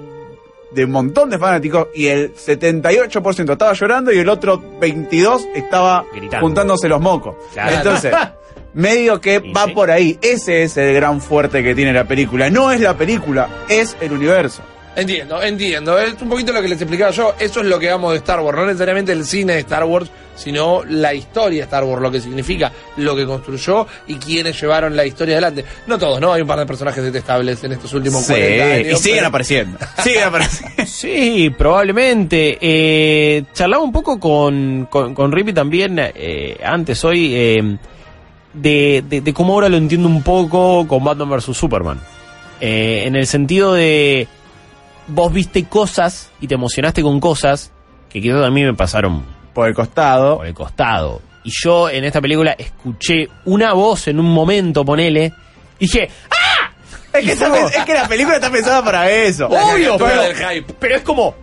de un montón de fanáticos y el 78% estaba llorando y el otro 22% estaba Gritando. juntándose los mocos. Claro. Entonces, medio que va sí. por ahí. Ese es el gran fuerte que tiene la película. No es la película, es el universo. Entiendo, entiendo. Es un poquito lo que les explicaba yo. Eso es lo que amo de Star Wars. No necesariamente el cine de Star Wars, sino la historia de Star Wars, lo que significa, lo que construyó y quienes llevaron la historia adelante. No todos, ¿no? Hay un par de personajes detestables en estos últimos 40 años. pero- apareciendo. Siguen apareciendo. Sí, probablemente. Eh, charlaba un poco con, con, con Rippy también eh, antes hoy eh, de, de, de cómo ahora lo entiendo un poco con Batman vs. Superman. Eh, en el sentido de vos viste cosas y te emocionaste con cosas que quizás a mí me pasaron Por el costado. por el costado. Y yo en esta película escuché una voz en un momento, ponele, y dije, ¡ah! Es que, está- es que la película está pensada para eso. Obvio, pero, del hype. pero es como,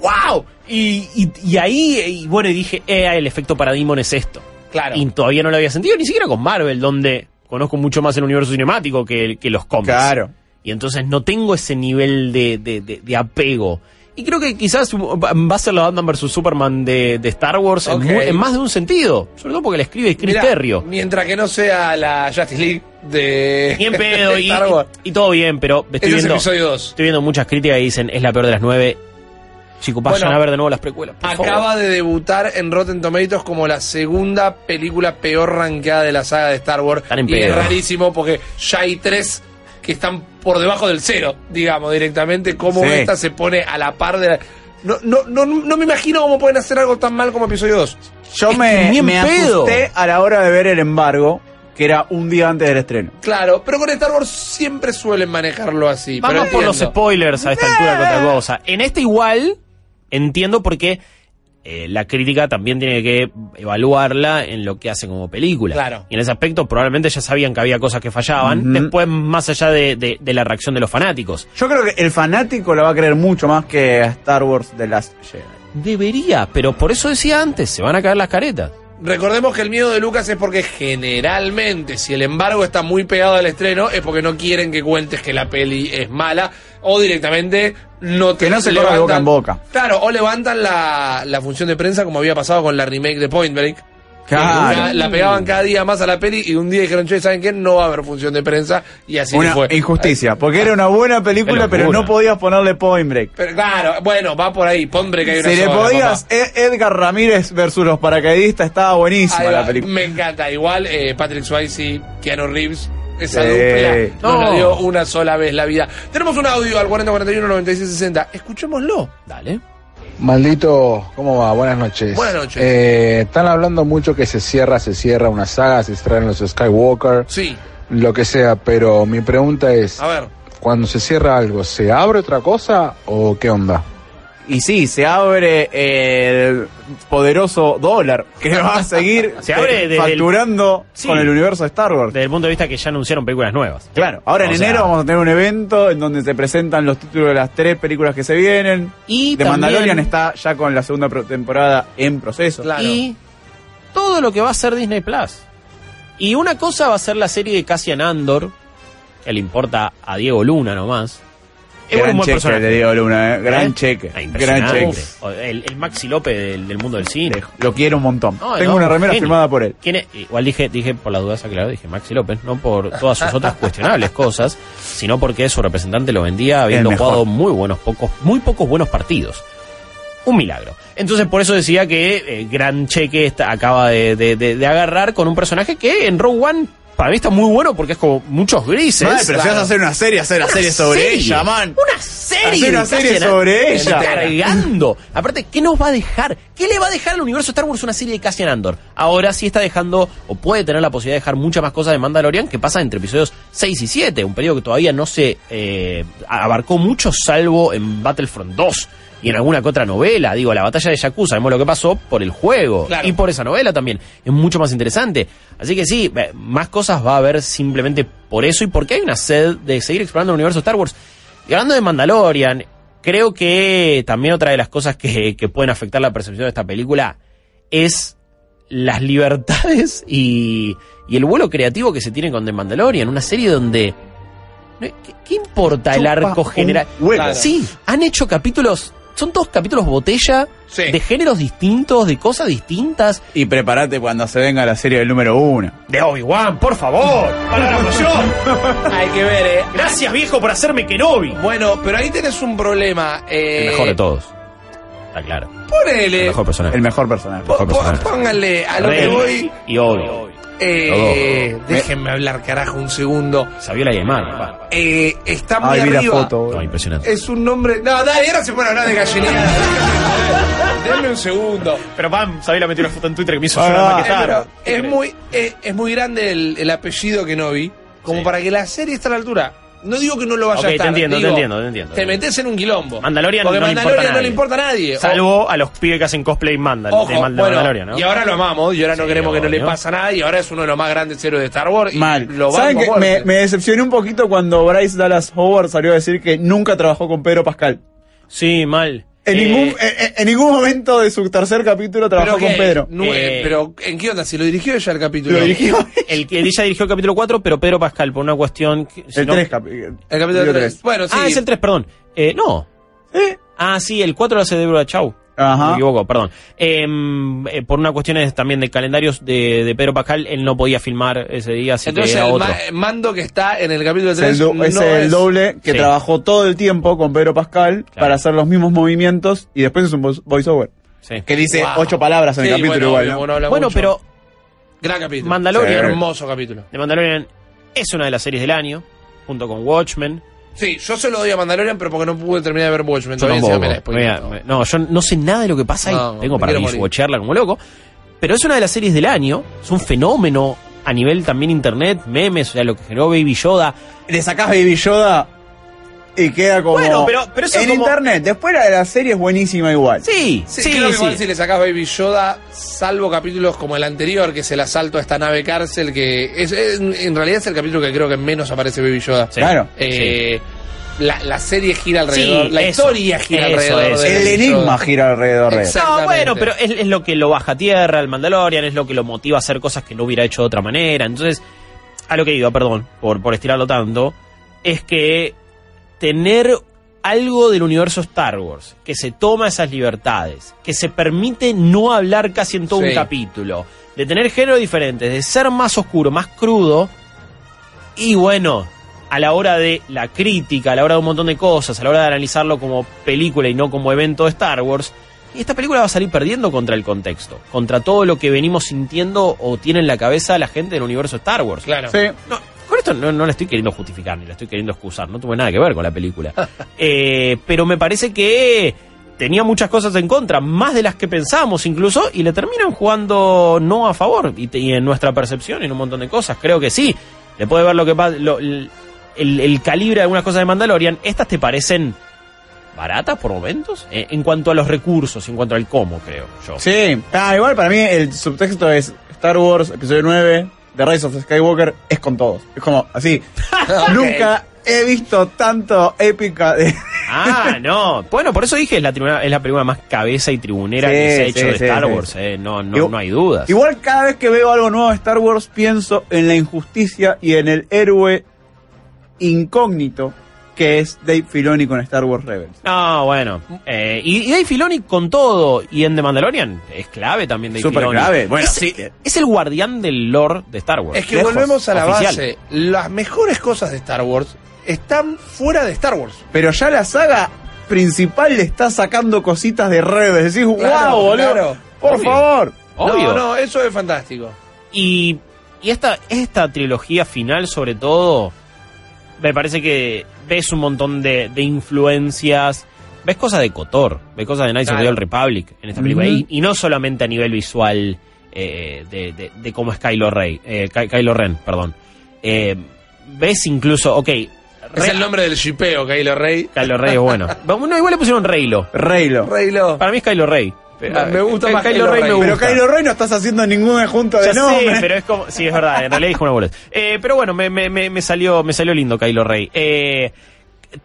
¡wow! Y, y, y ahí, y bueno, y dije, eh, el efecto Parademon es esto. Claro. Y todavía no lo había sentido, ni siquiera con Marvel, donde conozco mucho más el universo cinemático que, que los cómics. Claro. Y entonces no tengo ese nivel de, de, de- de apego. Y creo que quizás va a ser la Batman vs. Superman de, de Star Wars en Ok. mu- en, más de un sentido. Sobre todo porque la escribe Chris Mirá, Terrio. Mientras que no sea la Justice League de Ni en pedo, de Star Wars. y todo bien, pero estoy es viendo, episodio 2. estoy viendo muchas críticas y dicen es la peor de las nueve. Chicos, vayan Bueno, a ver de nuevo las precuelas. por Acaba favor. de debutar en Rotten Tomatoes como la segunda película peor rankeada de la saga de Star Wars. En y es rarísimo porque ya hay tres que están por debajo del cero, digamos, directamente. Como Sí. esta se pone a la par de la. No, no, no, no me imagino cómo pueden hacer algo tan mal como episodio 2. Yo Es me, me asusté a la hora de ver el embargo, que era un día antes del estreno. Claro, pero con Star Wars siempre suelen manejarlo así. Vamos pero por los spoilers a esta altura que otra cosa. En este igual, entiendo porque eh, la crítica también tiene que evaluarla en lo que hace como película. Claro. Y en ese aspecto probablemente ya sabían que había cosas que fallaban. Después, más allá de, de- de la reacción de los fanáticos. Yo creo que el fanático la va a creer mucho más que a Star Wars The Last Jedi. Debería, pero por eso decía antes, se van a caer las caretas. Recordemos que el miedo de Lucas es porque generalmente, si el embargo está muy pegado al estreno, es porque no quieren que cuentes que la peli es mala o directamente no te Que no se corra de boca en boca. Claro, o levantan la, la función de prensa como había pasado con la remake de Point Break. Claro. La, la pegaban cada día más a la peli y un día dijeron, che, ¿saben qué? No va a haber función de prensa y así Una fue. injusticia, porque era una buena película, pero no podías ponerle Point Break. Pero claro, bueno, va por ahí. Point Break hay una Si le podías, papá. Ed- Edgar Ramírez versus los paracaidistas, estaba buenísima la película. Me encanta. Igual eh, Patrick Swayze, Keanu Reeves, esa Sí. dupla no. No. nos dio una sola vez la vida. Tenemos un audio al 4041-9660. Escuchémoslo. Dale. Maldito, ¿cómo va? Buenas noches. Buenas noches. Eh, están hablando mucho que se cierra, se cierra una saga, se extraen los Skywalker, Sí, lo que sea, pero mi pregunta es, a ver. cuando se cierra algo, ¿se abre otra cosa o qué onda? Y sí, se abre el poderoso dólar que va a seguir Se abre eh, el- facturando Sí. con el universo de Star Wars. Desde el punto de vista que ya anunciaron películas nuevas. Claro, ahora en sea- enero vamos a tener un evento en donde se presentan los títulos de las tres películas que se vienen. Y de también- Mandalorian está ya con la segunda pro- temporada en proceso. Claro. Y todo lo que va a ser Disney Plus. Y una cosa va a ser la serie de Cassian Andor, que le importa a Diego Luna nomás. Gran un buen cheque personaje. de Diego Luna, eh. gran ¿Eh? cheque. Ah, Gran cheque. El, el Maxi López del, del mundo del cine. Lo quiero un montón. No, Tengo no, una remera genio. firmada por él. ¿Quién es? Igual dije, dije por las dudas, aclaro, dije Maxi López, no por todas sus otras cuestionables cosas, sino porque su representante lo vendía habiendo jugado muy buenos pocos, muy pocos buenos partidos. Un milagro. Entonces por eso decía que eh, Gran Cheque está- acaba de, de- de- de agarrar con un personaje que en Rogue One para mí está muy bueno porque es como muchos grises. Mal, pero si vas a hacer una serie, hacer Una serie sobre serie, ella, man. Una serie. Hacer una serie sobre ella. Cargando. Aparte, ¿qué nos va a dejar? ¿Qué le va a dejar al universo Star Wars una serie de Cassian Andor? Ahora sí está dejando, o puede tener la posibilidad de dejar muchas más cosas de Mandalorian que pasa entre episodios 6 y 7. Un periodo que todavía no se eh, abarcó mucho, salvo en Battlefront 2. Y en alguna que otra novela, digo, la batalla de Jakku, sabemos lo que pasó por el juego Claro. y por esa novela también. Es mucho más interesante. Así que sí, eh, más cosas va a haber simplemente por eso y porque hay una sed de seguir explorando el universo Star Wars. Y hablando de Mandalorian, creo que también otra de las cosas que, que pueden afectar la percepción de esta película es las libertades y, y el vuelo creativo que se tiene con The Mandalorian. Una serie donde... ¿Qué, qué importa el arco un general? Claro. Sí, han hecho capítulos... Son todos capítulos botella Sí. de géneros distintos, de cosas distintas. Y prepárate cuando se venga la serie del número uno. De Obi-Wan, por favor, para la emoción. Hay que ver, ¿eh? Gracias, viejo, por hacerme Kenobi. Bueno, pero ahí tenés un problema. Eh, El mejor de todos. Está claro. El Ponele. mejor personaje. El mejor personaje. pónganle a lo que Rey voy. y Obi. Eh, Los déjenme hablar, carajo, un segundo. Sabiola Aymar. Eh, está muy Ay, arriba. foto. No, impresionante. Es un nombre. No, dale, ahora se pone a hablar de gallineada. Denme un segundo. Pero Pam, Sabiola metió una foto en Twitter que me hizo Ah, llorar más que Eh, tarde. pero es muy, eh, es muy grande el, el apellido que no vi, como Sí. para que la serie esté a la altura. No digo que no lo vaya Ok, a te estar. entiendo, te entiendo, te entiendo. Te metes en un quilombo. Mandalorian Porque no le Mandalorian importa a no le nadie. importa a nadie. Salvo a los pibes que hacen cosplay Mandal, Ojo, de Mand- de bueno, Mandalorian, ¿no? y ahora lo amamos, y ahora no Sí, queremos que no le pase a nadie, y ahora es uno de los más grandes héroes de Star Wars. y Mal. Lo ¿Saben que me decepcioné un poquito cuando Bryce Dallas Howard salió a decir que nunca trabajó con Pedro Pascal? Sí, mal. En, Eh, ningún, en, en- en ningún momento de su tercer capítulo trabajó ¿Pero con? Pedro. No, Eh, pero ¿en qué onda? Si lo dirigió ella el capítulo. Lo dirigió El que ella dirigió el capítulo 4, pero Pedro Pascal, por una cuestión... que- si el no- 3 El capítulo 3. Bueno, sí. Ah, es el 3, perdón. Eh, no. Ah, sí, el 4 lo hace Deborah Chow. Ajá. Me equivoco, perdón. Em, eh, por una cuestión también de calendarios de, de Pedro Pascal, él no podía filmar ese día, así Entonces que era el otro. ma- mando que está en el capítulo Es 3 el, do- no es el doble que Sí. trabajó todo el tiempo con Pedro Pascal Claro. para hacer los mismos movimientos y después es un voice- voiceover. Sí. Que dice Wow. ocho palabras en Sí, el capítulo bueno, igual. bueno, mucho. pero Gran capítulo. Mandalorian- Sí, hermoso capítulo. The Mandalorian es una de las series del año, junto con Watchmen. Sí, yo se lo doy a Mandalorian, pero porque no pude terminar de ver Watchmen. Yo todavía tampoco. me Mira, me- no, yo no sé nada de lo que pasa ahí. No, Tengo me para watchearla como loco. Pero es una de las series del año. Es un fenómeno a nivel también internet, memes, o sea, lo que generó Baby Yoda. Le sacás Baby Yoda y queda como. Bueno, pero- pero eso en como- internet. Después la de la serie es buenísima igual. Sí, Sí, sí, creo que sí. igual si le sacás Baby Yoda, salvo capítulos como el anterior, que es el asalto a esta nave cárcel, que es, es- en realidad es el capítulo que creo que menos aparece Baby Yoda. Sí. Claro. Eh, la, la serie gira alrededor, Sí, la eso, historia gira eso, alrededor. eso. de El enigma gira alrededor de. No, bueno, pero es, es lo que lo baja a tierra, el Mandalorian, es lo que lo motiva a hacer cosas que no hubiera hecho de otra manera. Entonces, a lo que iba, perdón, por, por estirarlo tanto, es que tener algo del universo Star Wars, que se toma esas libertades, que se permite no hablar casi en todo Sí. un capítulo, de tener géneros diferentes, de ser más oscuro, más crudo, y bueno, a la hora de la crítica, a la hora de un montón de cosas, a la hora de analizarlo como película y no como evento de Star Wars, esta película va a salir perdiendo contra el contexto, contra todo lo que venimos sintiendo o tiene en la cabeza la gente del universo Star Wars. Claro. Sí. No, con esto no, no la estoy queriendo justificar ni la estoy queriendo excusar, no tuve nada que ver con la película. Eh, pero me parece que tenía muchas cosas en contra, más de las que pensábamos incluso, y le terminan jugando no a favor, y, en nuestra percepción, en un montón de cosas. Creo que sí. Le puede ver lo que pasa, el calibre de algunas cosas de Mandalorian. ¿Estas te parecen baratas por momentos? Eh, en cuanto a los recursos, en cuanto al cómo, creo yo. Sí. Ah, igual para mí el subtexto es Star Wars, episodio 9, The Rise of Skywalker, es con todos. Es como, así. Nunca he visto tanto épica de... Ah, no. Bueno, por eso dije, es la, tribuna- es la película más cabeza y tribunera Sí, que se ha hecho sí, de sí, Star. Wars. eh. No, no, Igual- no hay dudas. Igual cada vez que veo algo nuevo de Star Wars pienso en la injusticia y en el héroe incógnito que es Dave Filoni con Star Wars Rebels. No, bueno. Eh, y, y Dave Filoni con todo. Y en The Mandalorian es clave también Dave Súper Filoni. clave. Bueno, es, sí. es el guardián del lore de Star Wars. Es que Lejos, volvemos a la oficial. base. Las mejores cosas de Star Wars están fuera de Star Wars. Pero ya la saga principal le está sacando cositas de Rebels. Decís, Claro, wow, boludo. claro. Por Obvio. favor. Obvio. No, no, eso es fantástico. Y, y esta, esta trilogía final, sobre todo, me parece que ves un montón de, de influencias. Ves cosas de Kotor, ves cosas de Knights of the. Old Republic en esta película. Y, y no solamente a nivel visual eh, de, de, de cómo es Kylo, Rey, eh, Ky- Kylo Ren. Perdón. Eh, ves incluso, ok. Es el nombre del shipeo, Kylo Rey. Kylo Rey es bueno. no, igual le pusieron Reylo. Reylo. Reylo. Para mí es Kylo Rey. Me- me gusta más Kylo Rey. me Pero. Kylo Rey no estás haciendo ningún junto de nombre. pero es como. Sí, es verdad, en realidad dijo una boludez. Eh, pero bueno, me, me, me, salió, me salió lindo Kylo Rey. Eh,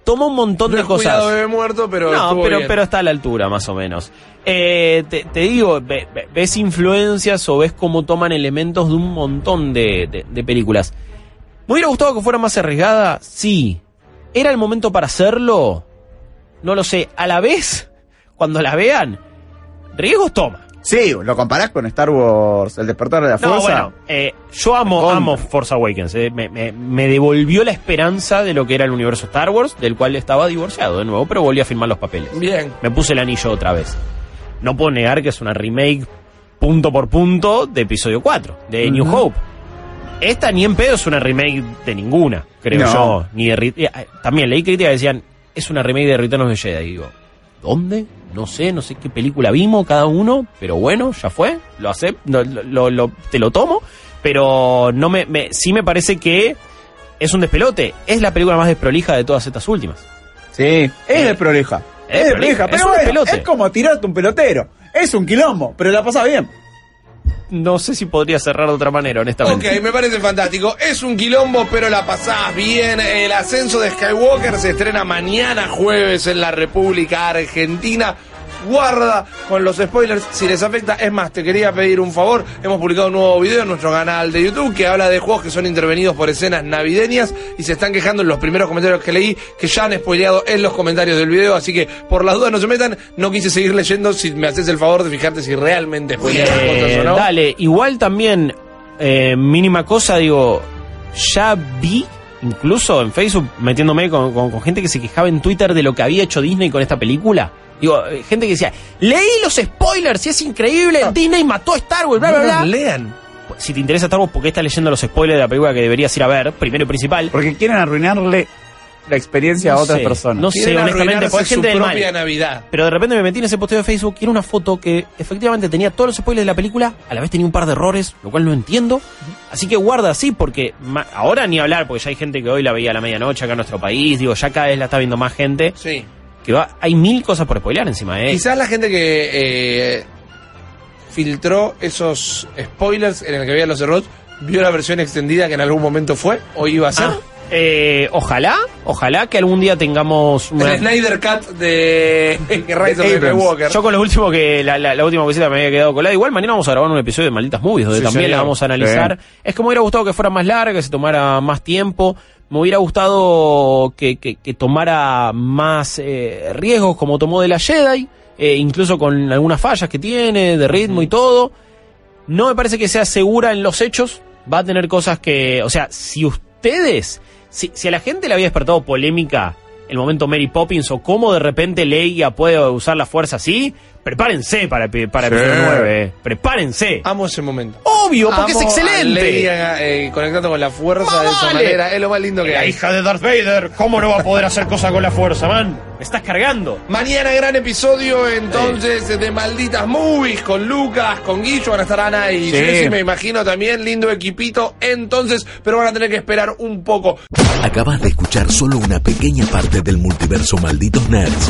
toma un montón No de cosas. bebé muerto, pero no, pero, bien. pero está a la altura, más o menos. Eh, te, te digo, ve- ve- ves influencias o ves cómo toman elementos de un montón de, de- de películas. ¿Me hubiera gustado que fuera más arriesgada? Sí. ¿Era el momento para hacerlo? No lo sé. A la vez, cuando la vean, riesgos toma. Sí, lo comparás con Star Wars, El despertar de la No, fuerza. bueno, eh, yo amo, amo Force Awakens. eh, me, me- me devolvió la esperanza de lo que era el universo Star Wars, del cual estaba divorciado de nuevo, pero volví a firmar los papeles. Bien. Me puse el anillo otra vez. No puedo negar que es una remake punto por punto de episodio 4, de New Hope. Esta ni en pedo es una remake de ninguna, creo No. yo. Ni de, eh, también leí críticas que decían, es una remake de Return of the Jedi. Y digo, ¿dónde? No sé, no sé qué película vimos cada uno, pero bueno, ya fue, lo acepto, lo, lo- lo- te lo tomo, pero no me, me- sí me parece que es un despelote. Es la película más desprolija de todas estas últimas. Sí, es de prolija. Es Es de prolija, prolija, es pero un bueno, es como tirarte un pelotero. Es un quilombo, pero la pasa bien. No sé si podría cerrar de otra manera, honestamente. Ok, me parece fantástico. Es un quilombo, pero la pasás bien. El ascenso de Skywalker se estrena mañana jueves en la República Argentina. Guarda con los spoilers si les afecta. Es más, te quería pedir un favor. Hemos publicado un nuevo video en nuestro canal de YouTube que habla de juegos que son intervenidos por escenas navideñas y se están quejando en los primeros comentarios que leí que ya han spoileado en los comentarios del video. Así que por las dudas no se metan. No quise seguir leyendo. Si me haces el favor de fijarte si realmente spoilean las cosas Eh, o no. Dale, igual también, eh, mínima cosa, digo, ya vi, incluso en Facebook, metiéndome con gente que se quejaba en Twitter de lo que había hecho Disney con esta película. Digo, eh, gente que decía, leí los spoilers y es increíble, Disney mató a Star Wars, bla, bla, No bla. lean. Si te interesa Star Wars, ¿por qué estás leyendo los spoilers de la película que deberías ir a ver? Primero y principal. Porque quieren arruinarle la experiencia a No otras sé, personas. no sé, honestamente, porque hay gente su del mal. propia Navidad. Pero de repente me metí en ese posteo de Facebook y era una foto que efectivamente tenía todos los spoilers de la película, a la vez tenía un par de errores, lo cual no entiendo. Así que guarda así, porque ahora ni hablar, porque ya hay gente que hoy la veía a la medianoche acá en nuestro país, digo, ya cada vez la está viendo más gente, Sí. Que va, hay mil cosas por spoilear encima, ¿eh? Quizás la gente que eh, filtró esos spoilers en el que había los errores vio la versión extendida que en algún momento fue o iba a ser. Ah, Eh, ojalá, ojalá que algún día tengamos una... El Snyder Cut de Rise of Abrams. Skywalker. Yo con lo último que la, la, la última cosita me había quedado colada. Igual mañana vamos a grabar un episodio de Malditas Movies donde Sí, también la vamos a analizar. Es que me hubiera gustado que fuera más larga, que se tomara más tiempo. Me hubiera gustado que, que, que tomara más eh, riesgos como tomó de la Jedi, eh, incluso con algunas fallas que tiene, de ritmo y todo. No me parece que sea segura en los hechos. Va a tener cosas que. O sea, si ustedes. Si, si a la gente le había despertado polémica el momento Mary Poppins o cómo de repente Leia puede usar la fuerza así, prepárense para, para Sí. episodio 9. eh. Prepárense. Amo ese momento. Obvio, porque Amo es a excelente. Leia, eh, conectando con la fuerza Más de esa vale. manera. Es lo más lindo que La hay. hija de Darth Vader, ¿cómo no va a poder hacer cosas con la fuerza, man? Me estás cargando. Mañana gran episodio entonces de Malditas Movies con Lucas, con Guillo, van a estar Ana y Sí. Jessy, me imagino también, lindo equipito entonces, pero van a tener que esperar un poco. Acabas de escuchar solo una pequeña parte del multiverso Malditos Nerds.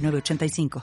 906985.